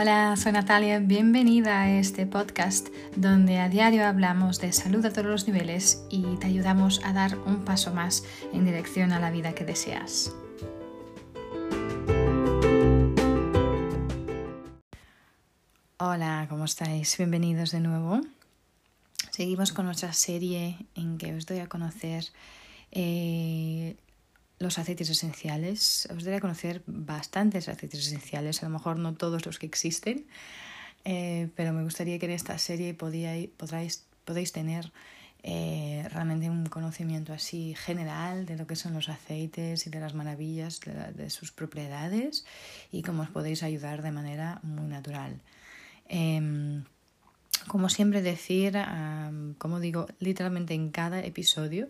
Hola, soy Natalia, bienvenida a este podcast donde a diario hablamos de salud a todos los niveles y te ayudamos a dar un paso más en dirección a la vida que deseas. Hola, ¿cómo estáis? Bienvenidos de nuevo. Seguimos con nuestra serie en que os doy a conocer eh, los aceites esenciales. Os a conocer bastantes aceites esenciales, a lo mejor no todos los que existen, eh, pero me gustaría que en esta serie podíais, podráis, podéis tener eh, realmente un conocimiento así general de lo que son los aceites y de las maravillas de, sus propiedades y cómo os podéis ayudar de manera muy natural. Em, como siempre decir, como digo, literalmente en cada episodio,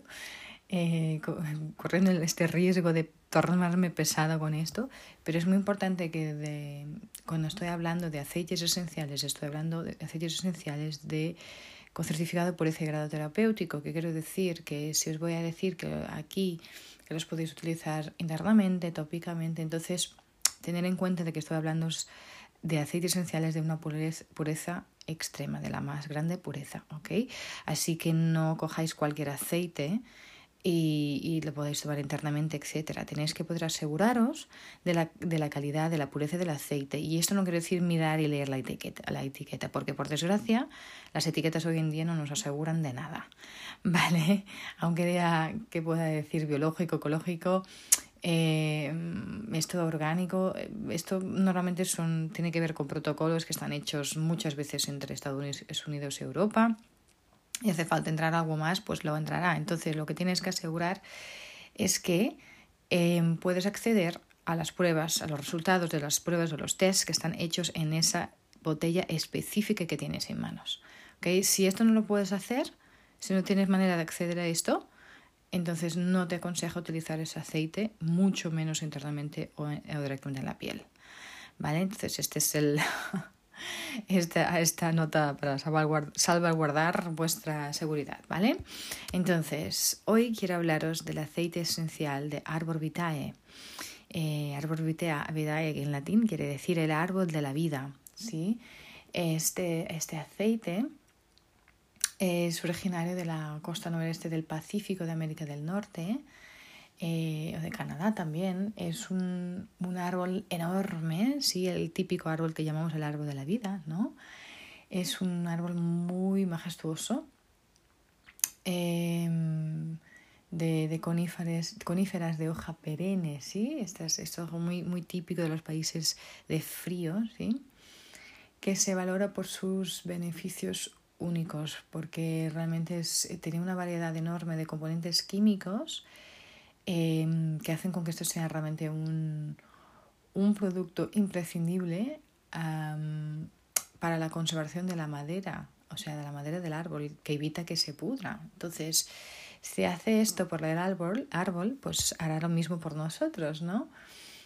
eh, corriendo este riesgo de tornarme pesada con esto, pero es muy importante que de, cuando estoy hablando de aceites esenciales, estoy hablando de aceites esenciales de con certificado por ese grado terapéutico, que quiero decir que si os voy a decir que aquí los podéis utilizar internamente, tópicamente, entonces tener en cuenta de que estoy hablando de aceites esenciales de una pureza extrema, de la más grande pureza, ¿ok? Así que no cojáis cualquier aceite y, y, lo podéis tomar internamente, etcétera. Tenéis que poder aseguraros de la, de la, calidad, de la pureza del aceite. Y esto no quiere decir mirar y leer la etiqueta, la etiqueta, porque por desgracia las etiquetas hoy en día no nos aseguran de nada. ¿Vale? Aunque diga que pueda decir biológico, ecológico, eh, esto orgánico, esto normalmente son, tiene que ver con protocolos que están hechos muchas veces entre Estados Unidos y Europa y hace falta entrar algo más, pues lo entrará. Entonces lo que tienes que asegurar es que em, puedes acceder a las pruebas, a los resultados de las pruebas o los tests que están hechos en esa botella específica que tienes en manos. ¿Okay? Si esto no lo puedes hacer, si no tienes manera de acceder a esto, entonces no te aconsejo utilizar ese aceite, mucho menos internamente o, o directamente en la piel. ¿Vale? Entonces este es el, esta, esta nota para salvaguardar, vuestra seguridad, ¿vale? Entonces, hoy quiero hablaros del aceite esencial de Arbor Vitae. Eh, Arbor Vitae, en latín quiere decir el árbol de la vida, ¿sí? Este, este aceite es originario de la costa noreste del Pacífico de América del Norte eh, o de Canadá también, es un, un, árbol enorme, sí, el típico árbol que llamamos el árbol de la vida, ¿no? Es un árbol muy majestuoso, em, de, de coníferas, coníferas de hoja perenne, ¿sí? Esto es, esto es algo muy, muy típico de los países de frío, ¿sí? Que se valora por sus beneficios únicos, porque realmente es, tiene una variedad enorme de componentes químicos Em, que hacen con que esto sea realmente un, un producto imprescindible para la conservación de la madera, o sea, de la madera del árbol, que evita que se pudra. Entonces, si hace esto por el árbol, árbol, pues hará lo mismo por nosotros, ¿no?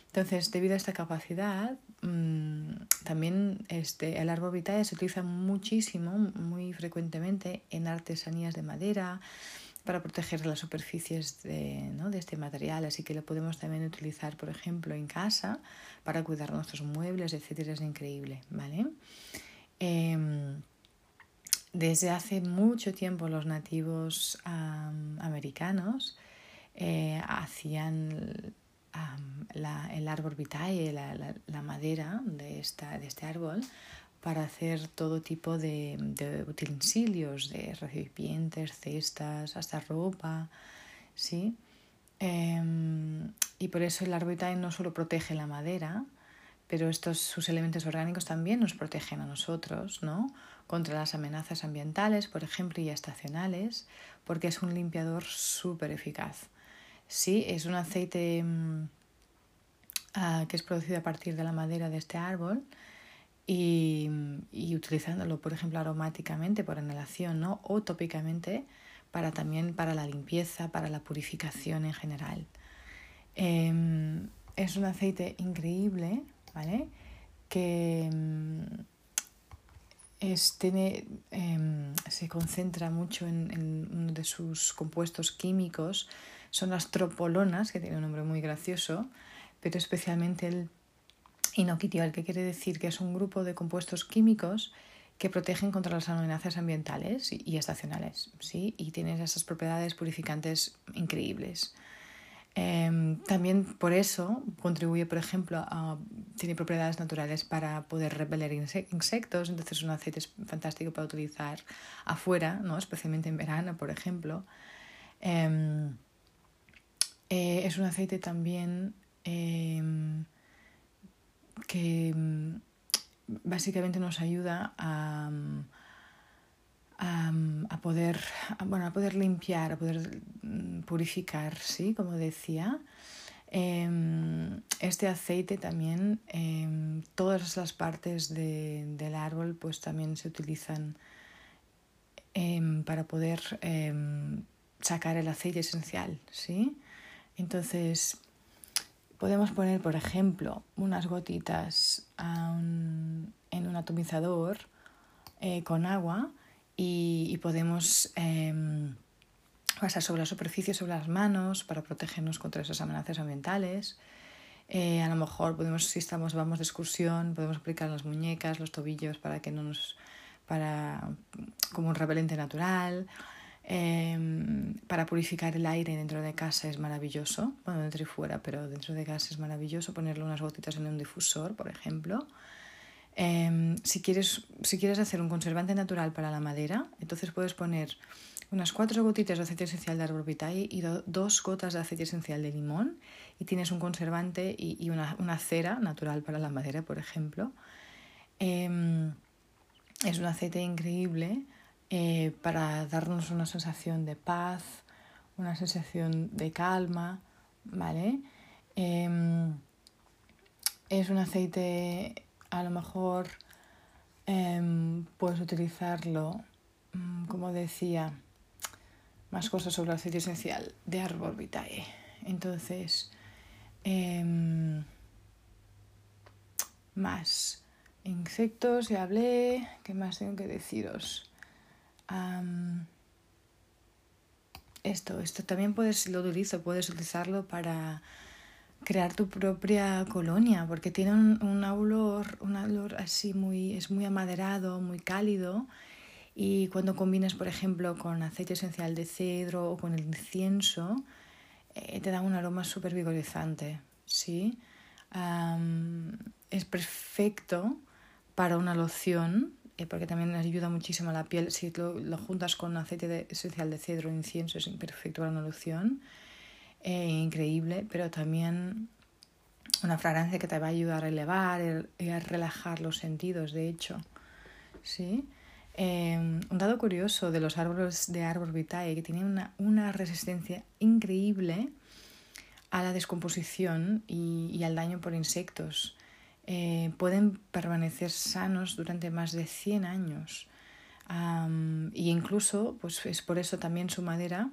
Entonces, debido a esta capacidad, mm, también este, el árbol vitae se utiliza muchísimo, muy frecuentemente en artesanías de madera, para proteger las superficies de, ¿no? de este material, así que lo podemos también utilizar, por ejemplo, en casa para cuidar nuestros muebles, etcétera, es increíble, ¿vale? Em, desde hace mucho tiempo los nativos americanos eh, hacían el árbol vitae, la, la, la madera de, esta, de este árbol, para hacer todo tipo de, utensilios, de recipientes, cestas, hasta ropa, ¿sí? Em, y por eso el arbitine no solo protege la madera, pero estos sus elementos orgánicos también nos protegen a nosotros, ¿no? Contra las amenazas ambientales, por ejemplo, y estacionales, porque es un limpiador súper eficaz. Sí, es un aceite mm, ah, que es producido a partir de la madera de este árbol y, y, utilizándolo, por ejemplo, aromáticamente por inhalación ¿no? o tópicamente para también para la limpieza, para la purificación en general. Eh, es un aceite increíble, ¿vale? Que es, tiene, eh, se concentra mucho en, en, uno de sus compuestos químicos, son las tropolonas, que tiene un nombre muy gracioso, pero especialmente el inoquitiol, que quiere decir que es un grupo de compuestos químicos que protegen contra las amenazas ambientales y estacionales, ¿sí? Y tienen esas propiedades purificantes increíbles. Em, también por eso contribuye, por ejemplo, tiene propiedades naturales para poder repeler insectos, entonces es un aceite fantástico para utilizar afuera, ¿no? especialmente en verano, por ejemplo. Em, eh, es un aceite también em, que mm, básicamente nos ayuda a, a, poder, bueno, a poder limpiar, a poder mm, purificar, ¿sí? Como decía. Em, este aceite también, em, todas las partes de, del árbol pues también se utilizan em, para poder sacar el aceite esencial, ¿sí? Entonces, podemos poner, por ejemplo, unas gotitas en un atomizador eh, con agua y, podemos em, pasar sobre la superficie, sobre las manos, para protegernos contra esas amenazas ambientales. Eh, a lo mejor podemos, si estamos, vamos de excursión, podemos aplicar las muñecas, los tobillos para que no nos, para, como un repelente natural. Em, para purificar el aire dentro de casa es maravilloso, bueno, dentro y fuera, pero dentro de casa es maravilloso ponerle unas gotitas en un difusor, por ejemplo. Em, si, quieres, si quieres hacer un conservante natural para la madera, entonces puedes poner unas cuatro gotitas de aceite esencial de árbol vitae y dos gotas de aceite esencial de limón y tienes un conservante y, una, cera natural para la madera, por ejemplo. Em, es un aceite increíble eh, para darnos una sensación de paz, una sensación de calma, ¿vale? Em, es un aceite a lo mejor em, puedes utilizarlo, mm, como decía, más cosas sobre el aceite esencial de árbol vitae. Entonces, em, más insectos, ya hablé, ¿qué más tengo que deciros? Esto, esto también puedes, lo utilizo, puedes utilizarlo para crear tu propia colonia, porque tiene un, un, olor, un olor así muy, es muy amaderado, muy cálido. Y cuando combinas, por ejemplo, con aceite esencial de cedro o con el incienso, eh, te da un aroma súper vigorizante. ¿sí? es perfecto para una loción, eh, porque también ayuda muchísimo a la piel. Si lo, lo juntas con aceite esencial de cedro o incienso, es perfecto para una loción. Eh, increíble, pero también una fragancia que te va a ayudar a elevar y a relajar los sentidos, de hecho. ¿Sí? Eh, un dato curioso de los árboles de árbol vitae que tienen una, una resistencia increíble a la descomposición y, al daño por insectos. Eh, pueden permanecer sanos durante más de 100 años. y incluso, pues es por eso también su madera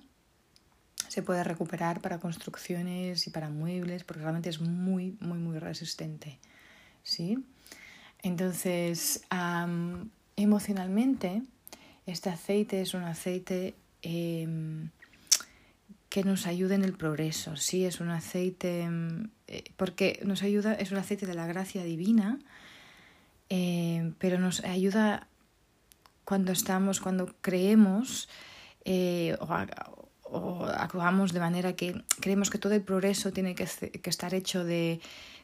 se puede recuperar para construcciones y para muebles, porque realmente es muy, muy, muy resistente. ¿sí? Entonces, emocionalmente, este aceite es un aceite em, que nos ayuda en el progreso, sí, es un aceite, em, eh, porque nos ayuda, es un aceite de la gracia divina, em, pero nos ayuda cuando estamos, cuando creemos eh, o actuamos de manera que creemos que todo el progreso tiene que, estar hecho de,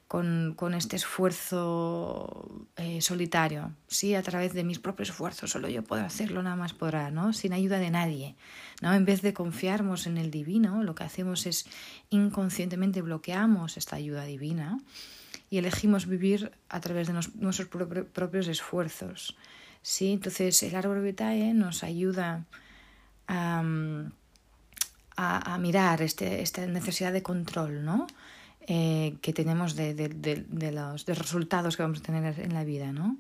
con, este esfuerzo eh, solitario, ¿sí? a través de mis propios esfuerzos, solo yo puedo hacerlo, nada más podrá, ¿no? sin ayuda de nadie. ¿no? En vez de confiarnos en el divino, lo que hacemos es inconscientemente bloqueamos esta ayuda divina y elegimos vivir a través de nuestros propios esfuerzos. ¿sí? Entonces el árbol vitae nos ayuda a a, mirar este, esta necesidad de control ¿no? Eh, que tenemos de, los resultados que vamos a tener en la vida. ¿no?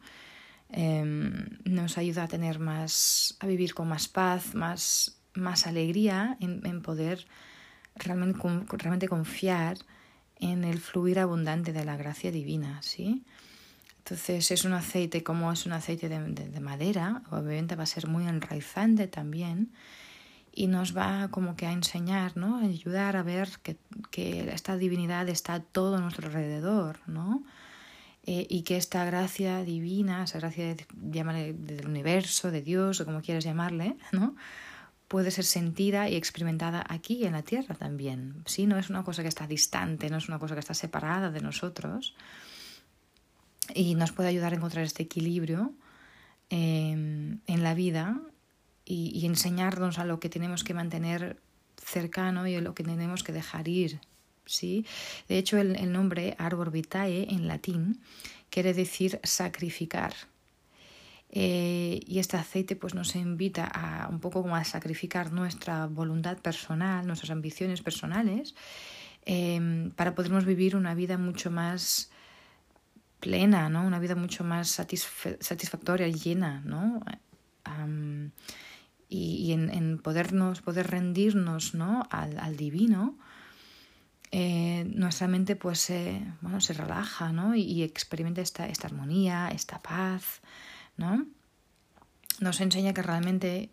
Em, nos ayuda a tener más, a vivir con más paz, más, más alegría en, poder realmente, realmente confiar en el fluir abundante de la gracia divina, ¿sí? Entonces es un aceite, como es un aceite de madera, obviamente va a ser muy enraizante también, y nos va como que a enseñar, ¿no? A ayudar a ver que, que esta divinidad está todo a nuestro alrededor, ¿no? eh, y que esta gracia divina, esa gracia de, del universo, de Dios, o como quieras llamarle, ¿no? puede ser sentida y experimentada aquí en la tierra también. ¿sí? No es una cosa que está distante, no es una cosa que está separada de nosotros y nos puede ayudar a encontrar este equilibrio em, en la vida y, enseñarnos a lo que tenemos que mantener cercano y a lo que tenemos que dejar ir. ¿sí? De hecho, el, nombre Arbor Vitae en latín quiere decir sacrificar. Eh, y este aceite pues nos invita a un poco como a sacrificar nuestra voluntad personal, nuestras ambiciones personales, em, para podernos vivir una vida mucho más plena, ¿no? Una vida mucho más satisfactoria, llena, ¿no? Y, en, podernos, poder rendirnos, ¿no? Al, divino, eh, nuestra mente pues bueno, se relaja, ¿no? Y, experimenta esta, esta armonía, esta paz, ¿no? Nos enseña que realmente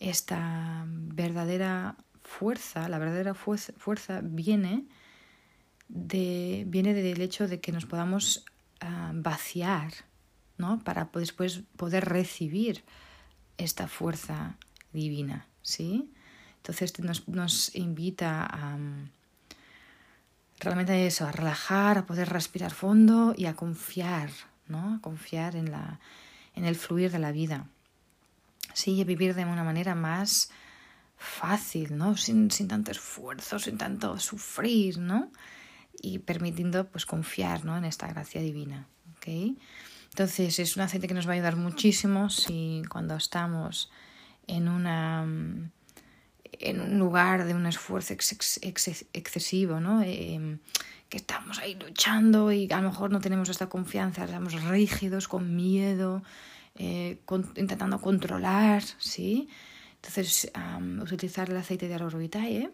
esta verdadera fuerza, la verdadera fuerza viene de, viene del hecho de que nos podamos ah, vaciar, ¿no? Para después poder recibir esta fuerza divina, ¿sí? Entonces nos, nos invita a realmente eso, a relajar, a poder respirar fondo y a confiar, ¿no? A confiar en, la, en el fluir de la vida. Sí, a vivir de una manera más fácil, ¿no? Sin, sin tanto esfuerzo, sin tanto sufrir, ¿no? y permitiendo pues confiar ¿no? en esta gracia divina. ¿okay? Entonces es un aceite que nos va a ayudar muchísimo si cuando estamos en, una, en un lugar de un esfuerzo excesivo, ¿no? Em, que estamos ahí luchando y a lo mejor no tenemos esta confianza, estamos rígidos, con miedo, eh, intentando controlar, ¿sí? Entonces, utilizar el aceite de Arorvitae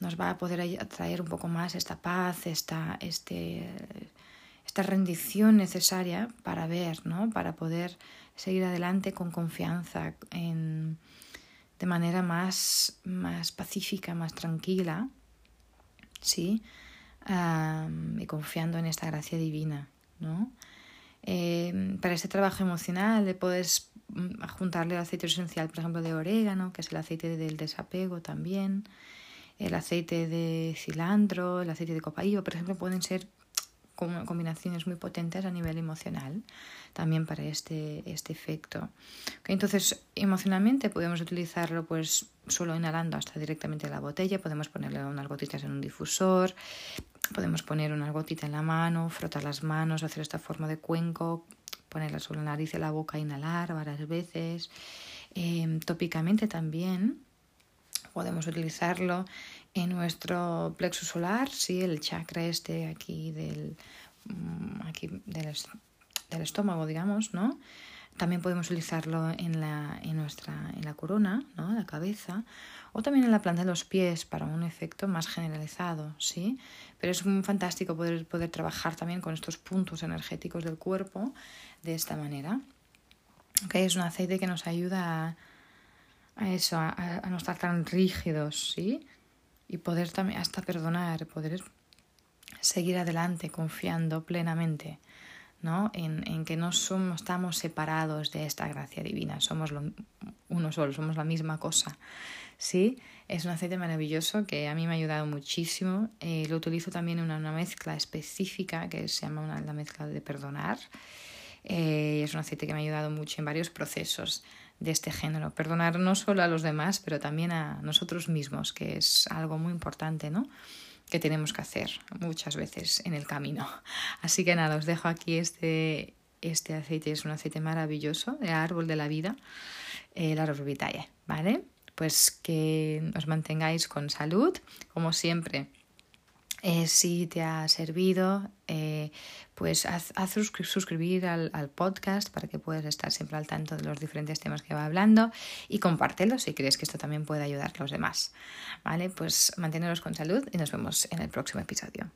nos va a poder traer un poco más esta paz, esta, este, esta rendición necesaria para ver, ¿no? para poder seguir adelante con confianza, en, de manera más, más pacífica, más tranquila, ¿sí? y confiando en esta gracia divina. ¿no? Eh, para este trabajo emocional le puedes mm, juntarle el aceite esencial, por ejemplo, de orégano, que es el aceite del desapego también el aceite de cilantro, el aceite de copaíba, por ejemplo, pueden ser combinaciones muy potentes a nivel emocional también para este, este efecto. Entonces, emocionalmente podemos utilizarlo pues solo inhalando hasta directamente la botella, podemos ponerle unas gotitas en un difusor, podemos poner unas gotitas en la mano, frotar las manos, hacer esta forma de cuenco, ponerla sobre la nariz y la boca, inhalar varias veces. Eh, tópicamente también podemos utilizarlo en nuestro plexo solar, sí, el chakra este aquí del, mm, aquí del, del estómago, digamos, ¿no? También podemos utilizarlo en la, en nuestra, en la corona, ¿no? la cabeza, o también en la planta de los pies para un efecto más generalizado, ¿sí? Pero es muy fantástico poder, poder trabajar también con estos puntos energéticos del cuerpo de esta manera. Okay, es un aceite que nos ayuda a, a eso, a, no estar tan rígidos, ¿sí? Y poder también hasta perdonar, poder seguir adelante confiando plenamente, ¿no? En, en que no somos, estamos separados de esta gracia divina, somos lo, uno solo, somos la misma cosa, ¿sí? Es un aceite maravilloso que a mí me ha ayudado muchísimo. Eh, lo utilizo también en una, mezcla específica que se llama una, la mezcla de perdonar. Eh, es un aceite que me ha ayudado mucho en varios procesos de este género. Perdonar no solo a los demás, pero también a nosotros mismos, que es algo muy importante, ¿no? Que tenemos que hacer muchas veces en el camino. Así que nada, os dejo aquí este, este aceite, es un aceite maravilloso, de árbol de la vida, el árbol vitae, ¿vale? Pues que os mantengáis con salud, como siempre eh, si te ha servido, eh, pues haz, suscribir al, podcast para que puedas estar siempre al tanto de los diferentes temas que va hablando y compártelo si crees que esto también puede ayudar a los demás. ¿Vale? Pues manteneros con salud y nos vemos en el próximo episodio.